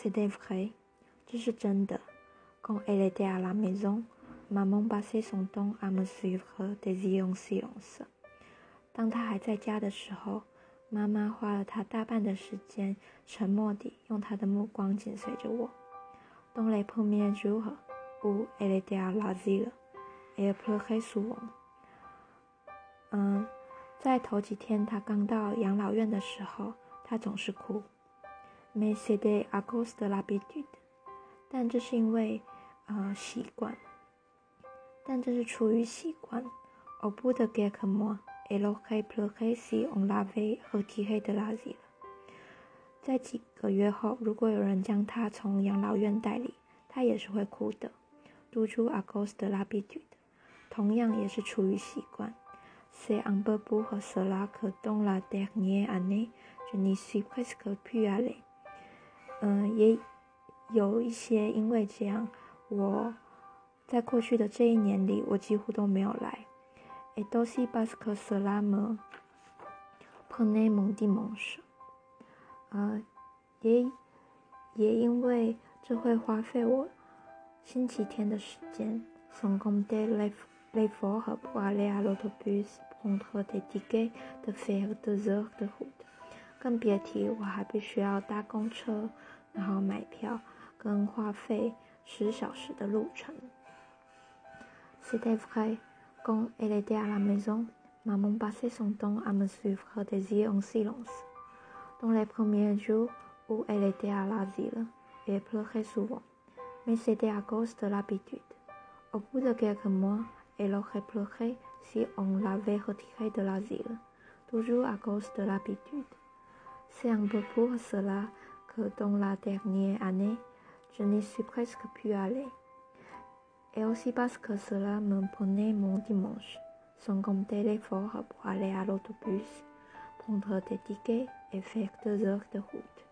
C'est vrai，这是真的。Quand elle était à la maison, maman passait son temps à me suivre des yeux en silence。当她还在家的时候，妈妈花了她大半的时间，沉默地用她的目光紧随着我。Dans les premiers jours où elle était à l'asile, elle pleurait souvent。嗯，在头几天她刚到养老院的时候，她总是哭。Mais c'était à cause de la b i t u d e。但这是因为。呃，习惯，但这是出于习惯。Au bout de quelques mois, elle aurait pleuré si on l'avait retirée de la zi。在几个月后，如果有人将她从养老院带离，她也是会哭的。Toujours à cause de l'habitude，同样也是出于习惯。C'est un peu pour cela que dans la dernière année, je n'y suis presque plus allée。嗯，也有一些因为这样。我在过去的这一年里，我几乎都没有来。Aussi parce que cela me prenait mon dimanche。呃，也也因为这会花费我星期天的时间。Sans compter l'effort pour aller à l'autobus, prendre des tickets, de faire deux heures de route。更别提我还必须要搭公车，然后买票，跟花费。十小时的路程。C'était vrai quand elle était à la maison, maman passait son temps à me suivre des yeux en silence. Dans les premiers jours où elle était à l'asile, elle pleurait souvent, mais c'était à cause de l'habitude. Au bout de quelques mois, elle aurait pleuré si on l'avait retirée de l'asile, toujours à cause de l'habitude. C'est un peu pour cela que dans la dernière année, je n'y suis presque plus allée. Et aussi parce que cela me prenait mon dimanche, sans compter l'effort pour aller à l'autobus, prendre des tickets et faire deux heures de route.